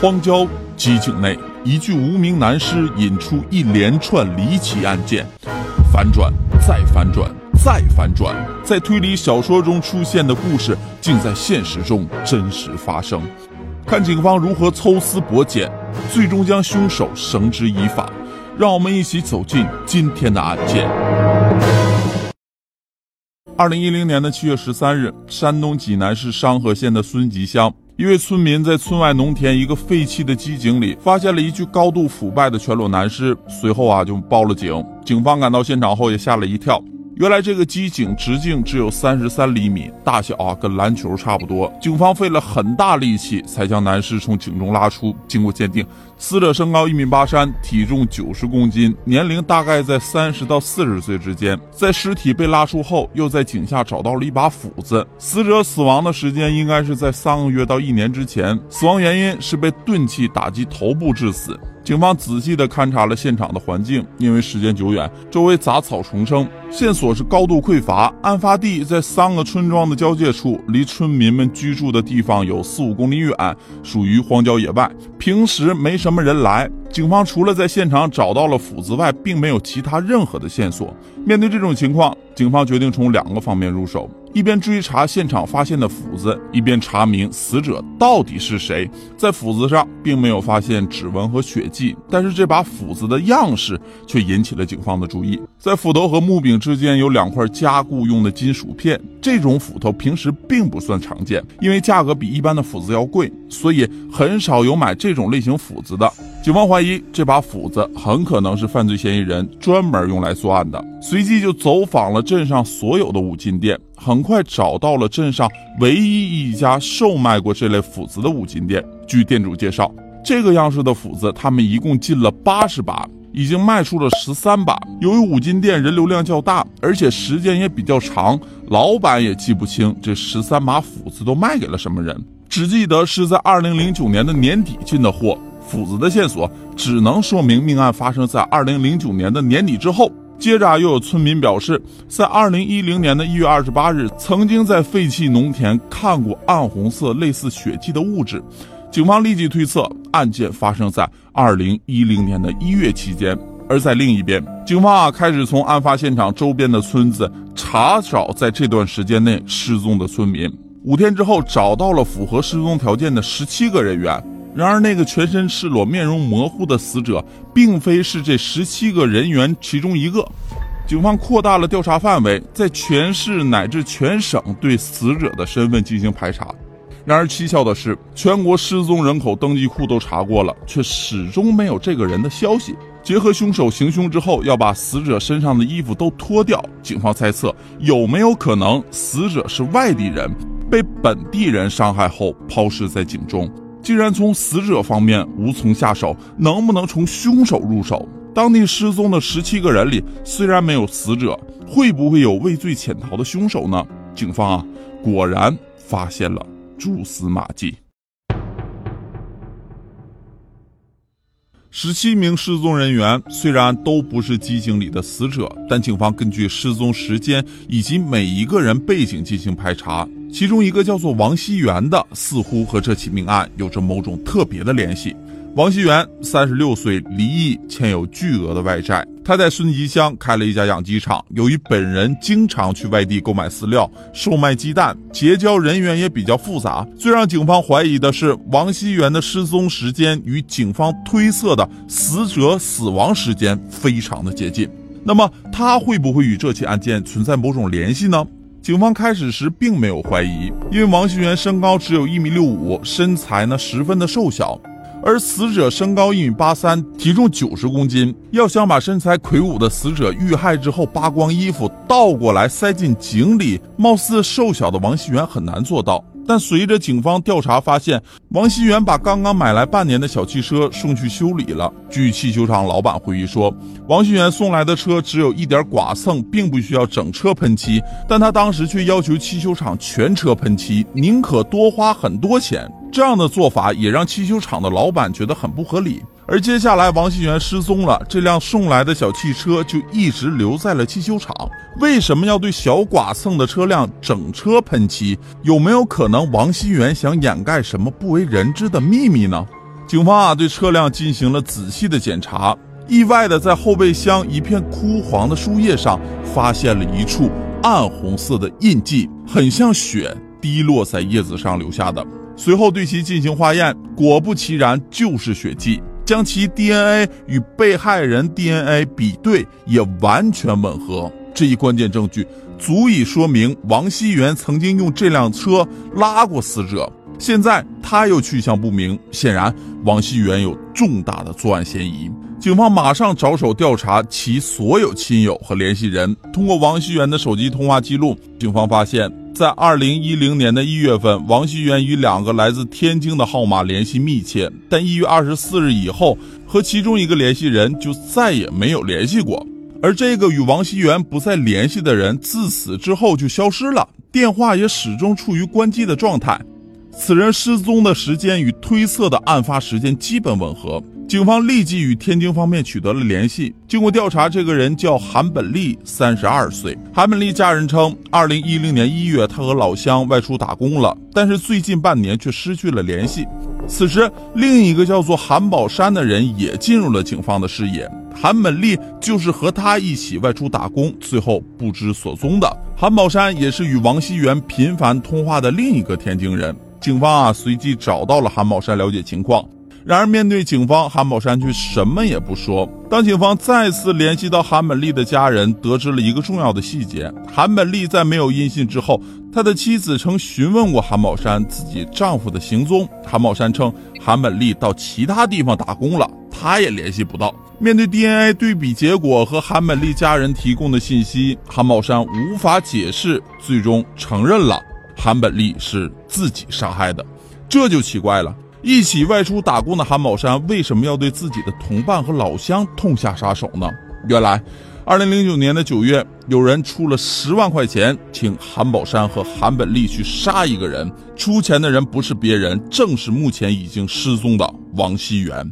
荒郊机井内，一具无名男尸引出一连串离奇案件，反转再反转再反转，在推理小说中出现的故事，竟在现实中真实发生。看警方如何抽丝剥茧，最终将凶手绳之以法。让我们一起走进今天的案件。二零一零年的七月十三日，山东济南市商河县的孙集乡，一位村民在村外农田一个废弃的机井里发现了一具高度腐败的全裸男尸，随后啊就报了警。警方赶到现场后也吓了一跳。原来这个机井直径只有三十三厘米，大小啊跟篮球差不多。警方费了很大力气才将男尸从井中拉出。经过鉴定，死者身高一米八三，体重九十公斤，年龄大概在三十到四十岁之间。在尸体被拉出后，又在井下找到了一把斧子。死者死亡的时间应该是在三个月到一年之前，死亡原因是被钝器打击头部致死。警方仔细地勘察了现场的环境，因为时间久远，周围杂草丛生，线索是高度匮乏。案发地在三个村庄的交界处，离村民们居住的地方有四五公里远，属于荒郊野外，平时没什么人来。警方除了在现场找到了斧子外，并没有其他任何的线索。面对这种情况，警方决定从两个方面入手。一边追查现场发现的斧子，一边查明死者到底是谁。在斧子上并没有发现指纹和血迹，但是这把斧子的样式却引起了警方的注意。在斧头和木柄之间有两块加固用的金属片，这种斧头平时并不算常见，因为价格比一般的斧子要贵，所以很少有买这种类型斧子的。警方怀疑这把斧子很可能是犯罪嫌疑人专门用来作案的，随即就走访了镇上所有的五金店，很快找到了镇上唯一一家售卖过这类斧子的五金店。据店主介绍，这个样式的斧子他们一共进了八十把，已经卖出了十三把。由于五金店人流量较大，而且时间也比较长，老板也记不清这十三把斧子都卖给了什么人，只记得是在二零零九年的年底进的货。斧子的线索只能说明命案发生在二零零九年的年底之后。接着又有村民表示，在二零一零年的一月二十八日，曾经在废弃农田看过暗红色类似血迹的物质。警方立即推测案件发生在二零一零年的一月期间。而在另一边，警方啊开始从案发现场周边的村子查找在这段时间内失踪的村民。五天之后，找到了符合失踪条件的十七个人员。然而，那个全身赤裸、面容模糊的死者，并非是这十七个人员其中一个。警方扩大了调查范围，在全市乃至全省对死者的身份进行排查。然而，蹊跷的是，全国失踪人口登记库都查过了，却始终没有这个人的消息。结合凶手行凶之后要把死者身上的衣服都脱掉，警方猜测有没有可能死者是外地人，被本地人伤害后抛尸在井中。既然从死者方面无从下手，能不能从凶手入手？当地失踪的十七个人里，虽然没有死者，会不会有畏罪潜逃的凶手呢？警方啊，果然发现了蛛丝马迹。十七名失踪人员虽然都不是机井里的死者，但警方根据失踪时间以及每一个人背景进行排查。其中一个叫做王熙元的，似乎和这起命案有着某种特别的联系。王熙元三十六岁，离异，欠有巨额的外债。他在孙集乡开了一家养鸡场。由于本人经常去外地购买饲料、售卖鸡蛋，结交人员也比较复杂。最让警方怀疑的是，王熙元的失踪时间与警方推测的死者死亡时间非常的接近。那么，他会不会与这起案件存在某种联系呢？警方开始时并没有怀疑，因为王熙元身高只有一米六五，身材呢十分的瘦小，而死者身高一米八三，体重九十公斤，要想把身材魁梧的死者遇害之后扒光衣服倒过来塞进井里，貌似瘦小的王熙元很难做到。但随着警方调查发现，王熙元把刚刚买来半年的小汽车送去修理了。据汽修厂老板回忆说，王熙元送来的车只有一点剐蹭，并不需要整车喷漆，但他当时却要求汽修厂全车喷漆，宁可多花很多钱。这样的做法也让汽修厂的老板觉得很不合理。而接下来，王新元失踪了，这辆送来的小汽车就一直留在了汽修厂。为什么要对小剐蹭的车辆整车喷漆？有没有可能王新元想掩盖什么不为人知的秘密呢？警方啊对车辆进行了仔细的检查，意外的在后备箱一片枯黄的树叶上发现了一处暗红色的印记，很像血滴落在叶子上留下的。随后对其进行化验，果不其然就是血迹。将其 DNA 与被害人 DNA 比对，也完全吻合。这一关键证据足以说明王熙元曾经用这辆车拉过死者。现在他又去向不明，显然王熙元有重大的作案嫌疑。警方马上着手调查其所有亲友和联系人。通过王熙元的手机通话记录，警方发现。在二零一零年的一月份，王熙元与两个来自天津的号码联系密切，但一月二十四日以后，和其中一个联系人就再也没有联系过。而这个与王熙元不再联系的人，自此之后就消失了，电话也始终处于关机的状态。此人失踪的时间与推测的案发时间基本吻合。警方立即与天津方面取得了联系。经过调查，这个人叫韩本利，三十二岁。韩本利家人称，二零一零年一月，他和老乡外出打工了，但是最近半年却失去了联系。此时，另一个叫做韩宝山的人也进入了警方的视野。韩本利就是和他一起外出打工，最后不知所踪的。韩宝山也是与王熙元频繁通话的另一个天津人。警方啊，随即找到了韩宝山了解情况。然而，面对警方，韩宝山却什么也不说。当警方再次联系到韩本利的家人，得知了一个重要的细节：韩本利在没有音信之后，他的妻子曾询问过韩宝山自己丈夫的行踪。韩宝山称，韩本利到其他地方打工了，他也联系不到。面对 DNA 对比结果和韩本利家人提供的信息，韩宝山无法解释，最终承认了韩本利是自己杀害的。这就奇怪了。一起外出打工的韩宝山为什么要对自己的同伴和老乡痛下杀手呢？原来，二零零九年的九月，有人出了十万块钱，请韩宝山和韩本利去杀一个人。出钱的人不是别人，正是目前已经失踪的王熙元。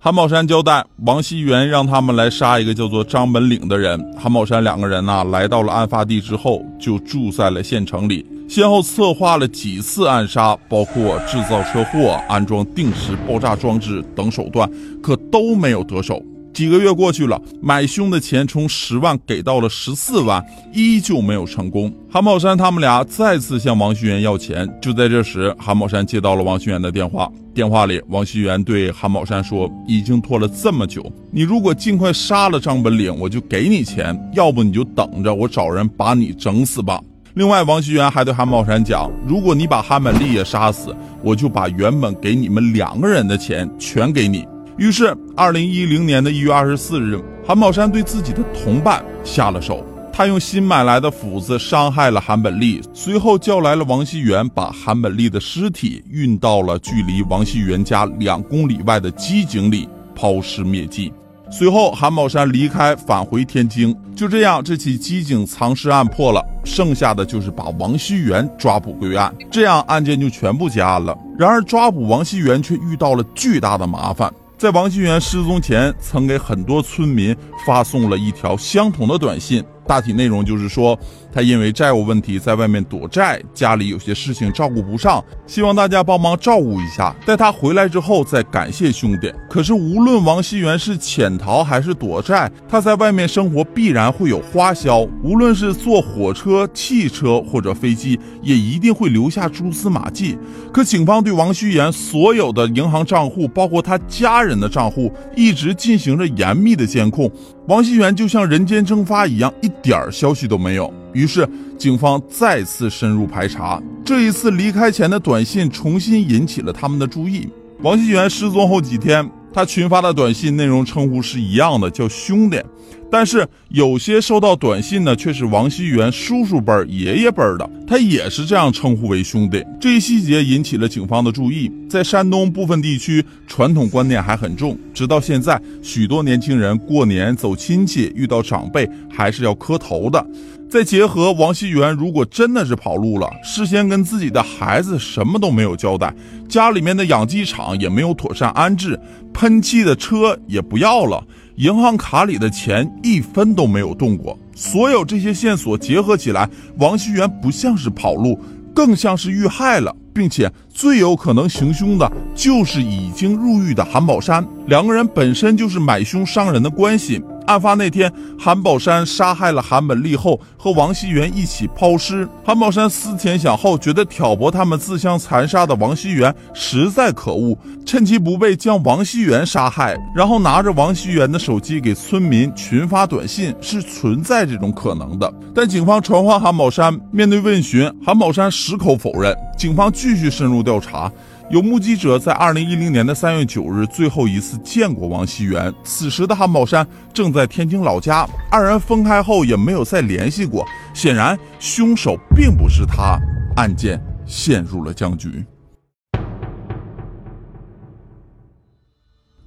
韩宝山交代，王熙元让他们来杀一个叫做张本岭的人。韩宝山两个人呢，来到了案发地之后，就住在了县城里。先后策划了几次暗杀，包括制造车祸、安装定时爆炸装置等手段，可都没有得手。几个月过去了，买凶的钱从十万给到了十四万，依旧没有成功。韩宝山他们俩再次向王旭元要钱。就在这时，韩宝山接到了王旭元的电话。电话里，王旭元对韩宝山说：“已经拖了这么久，你如果尽快杀了张本领，我就给你钱；要不你就等着我找人把你整死吧。”另外，王旭元还对韩宝山讲：“如果你把韩本利也杀死，我就把原本给你们两个人的钱全给你。”于是，二零一零年的一月二十四日，韩宝山对自己的同伴下了手。他用新买来的斧子伤害了韩本利，随后叫来了王熙元，把韩本利的尸体运到了距离王熙元家两公里外的机井里抛尸灭迹。随后，韩宝山离开，返回天津。就这样，这起机井藏尸案破了，剩下的就是把王熙元抓捕归案，这样案件就全部结案了。然而，抓捕王熙元却遇到了巨大的麻烦。在王新元失踪前，曾给很多村民发送了一条相同的短信。大体内容就是说，他因为债务问题在外面躲债，家里有些事情照顾不上，希望大家帮忙照顾一下，待他回来之后再感谢兄弟。可是无论王熙元是潜逃还是躲债，他在外面生活必然会有花销，无论是坐火车、汽车或者飞机，也一定会留下蛛丝马迹。可警方对王熙元所有的银行账户，包括他家人的账户，一直进行着严密的监控。王熙元就像人间蒸发一样，一点儿消息都没有。于是，警方再次深入排查。这一次离开前的短信重新引起了他们的注意。王熙元失踪后几天，他群发的短信内容称呼是一样的，叫兄弟。但是有些收到短信呢，却是王熙元叔叔辈、爷爷辈的，他也是这样称呼为兄弟。这一细节引起了警方的注意。在山东部分地区，传统观念还很重，直到现在，许多年轻人过年走亲戚，遇到长辈还是要磕头的。再结合王熙元，如果真的是跑路了，事先跟自己的孩子什么都没有交代，家里面的养鸡场也没有妥善安置，喷气的车也不要了。银行卡里的钱一分都没有动过，所有这些线索结合起来，王熙元不像是跑路，更像是遇害了，并且最有可能行凶的就是已经入狱的韩宝山。两个人本身就是买凶伤人的关系。案发那天，韩宝山杀害了韩本利后，和王熙元一起抛尸。韩宝山思前想后，觉得挑拨他们自相残杀的王熙元实在可恶，趁其不备将王熙元杀害，然后拿着王熙元的手机给村民群发短信，是存在这种可能的。但警方传唤韩宝山，面对问询，韩宝山矢口否认。警方继续深入调查。有目击者在二零一零年的三月九日最后一次见过王熙元，此时的韩宝山正在天津老家，二人分开后也没有再联系过。显然，凶手并不是他，案件陷入了僵局。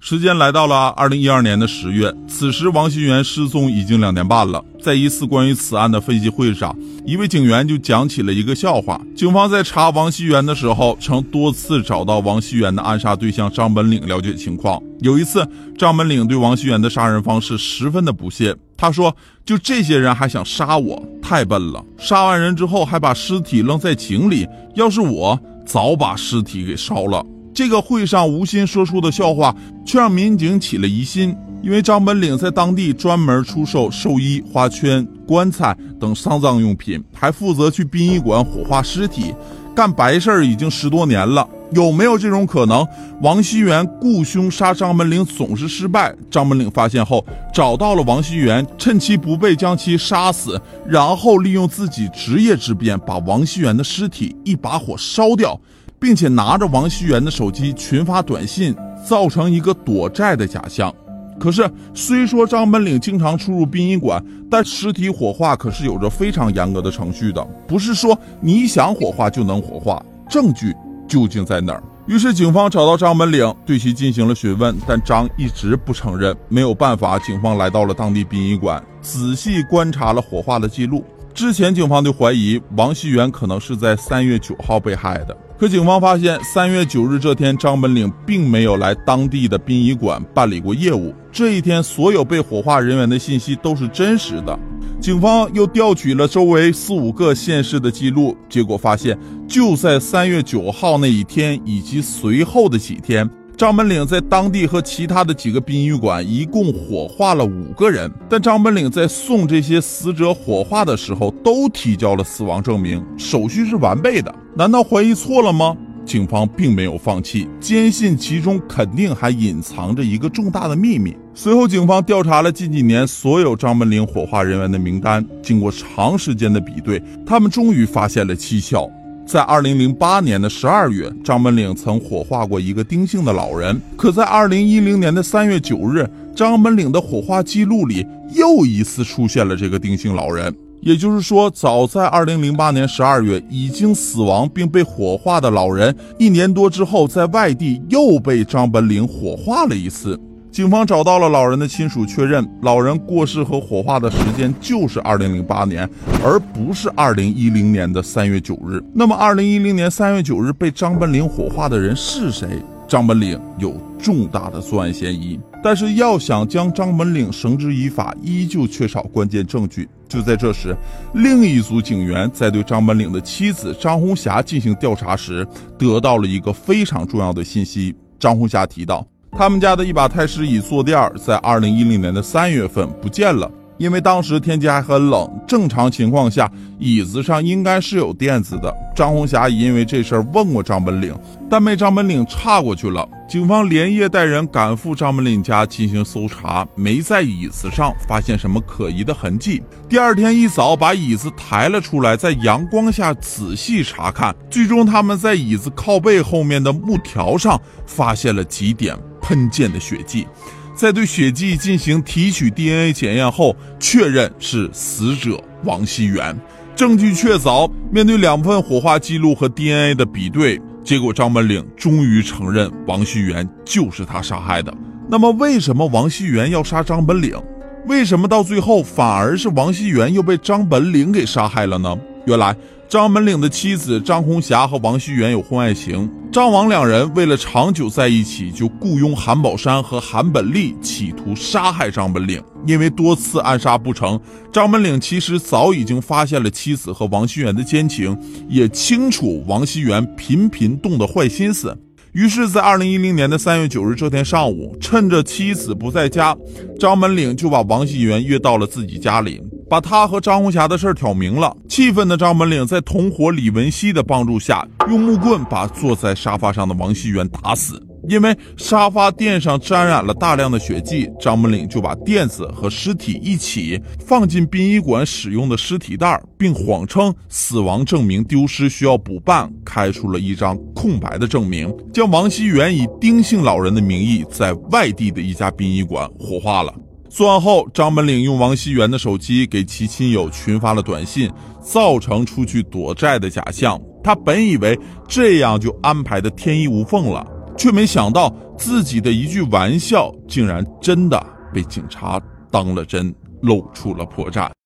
时间来到了二零一二年的十月，此时王熙元失踪已经两年半了。在一次关于此案的分析会上，一位警员就讲起了一个笑话。警方在查王熙元的时候，曾多次找到王熙元的暗杀对象张本岭了解情况。有一次，张本岭对王熙元的杀人方式十分的不屑，他说：“就这些人还想杀我，太笨了！杀完人之后还把尸体扔在井里，要是我早把尸体给烧了。”这个会上无心说出的笑话，却让民警起了疑心。因为张本岭在当地专门出售寿衣、花圈、棺材等丧葬用品，还负责去殡仪馆火化尸体，干白事儿已经十多年了。有没有这种可能？王熙元雇凶杀张本岭总是失败。张本岭发现后，找到了王熙元，趁其不备将其杀死，然后利用自己职业之便，把王熙元的尸体一把火烧掉。并且拿着王熙元的手机群发短信，造成一个躲债的假象。可是，虽说张本岭经常出入殡仪馆，但尸体火化可是有着非常严格的程序的，不是说你想火化就能火化。证据究竟在哪儿？于是，警方找到张本岭，对其进行了询问，但张一直不承认。没有办法，警方来到了当地殡仪馆，仔细观察了火化的记录。之前，警方就怀疑王熙元可能是在三月九号被害的。可警方发现，三月九日这天，张本岭并没有来当地的殡仪馆办理过业务。这一天，所有被火化人员的信息都是真实的。警方又调取了周围四五个县市的记录，结果发现，就在三月九号那一天以及随后的几天。张本岭在当地和其他的几个殡仪馆一共火化了五个人，但张本岭在送这些死者火化的时候都提交了死亡证明，手续是完备的。难道怀疑错了吗？警方并没有放弃，坚信其中肯定还隐藏着一个重大的秘密。随后，警方调查了近几年所有张本岭火化人员的名单，经过长时间的比对，他们终于发现了蹊跷。在二零零八年的十二月，张本岭曾火化过一个丁姓的老人。可在二零一零年的三月九日，张本岭的火化记录里又一次出现了这个丁姓老人。也就是说，早在二零零八年十二月已经死亡并被火化的老人，一年多之后在外地又被张本岭火化了一次。警方找到了老人的亲属，确认老人过世和火化的时间就是二零零八年，而不是二零一零年的三月九日。那么，二零一零年三月九日被张本岭火化的人是谁？张本岭有重大的作案嫌疑，但是要想将张本岭绳之以法，依旧缺少关键证据。就在这时，另一组警员在对张本岭的妻子张红霞进行调查时，得到了一个非常重要的信息。张红霞提到。他们家的一把太师椅坐垫在二零一零年的三月份不见了，因为当时天气还很冷，正常情况下椅子上应该是有垫子的。张红霞因为这事儿问过张本岭，但被张本岭岔过去了。警方连夜带人赶赴张本岭家进行搜查，没在椅子上发现什么可疑的痕迹。第二天一早，把椅子抬了出来，在阳光下仔细查看，最终他们在椅子靠背后面的木条上发现了几点。喷溅的血迹，在对血迹进行提取 DNA 检验后，确认是死者王熙元。证据确凿，面对两份火化记录和 DNA 的比对，结果张本岭终于承认王熙元就是他杀害的。那么，为什么王熙元要杀张本岭？为什么到最后反而是王熙元又被张本岭给杀害了呢？原来，张本岭的妻子张红霞和王熙元有婚外情，张王两人为了长久在一起，就雇佣韩宝山和韩本利企图杀害张本岭。因为多次暗杀不成，张本岭其实早已经发现了妻子和王熙元的奸情，也清楚王熙元频频动的坏心思。于是，在二零一零年的三月九日这天上午，趁着妻子不在家，张本岭就把王熙元约到了自己家里。把他和张红霞的事儿挑明了，气愤的张本岭在同伙李文熙的帮助下，用木棍把坐在沙发上的王熙元打死。因为沙发垫上沾染了大量的血迹，张本岭就把垫子和尸体一起放进殡仪馆使用的尸体袋，并谎称死亡证明丢失需要补办，开出了一张空白的证明，将王熙元以丁姓老人的名义在外地的一家殡仪馆火化了。作案后，张本岭用王熙元的手机给其亲友群发了短信，造成出去躲债的假象。他本以为这样就安排的天衣无缝了，却没想到自己的一句玩笑，竟然真的被警察当了真，露出了破绽。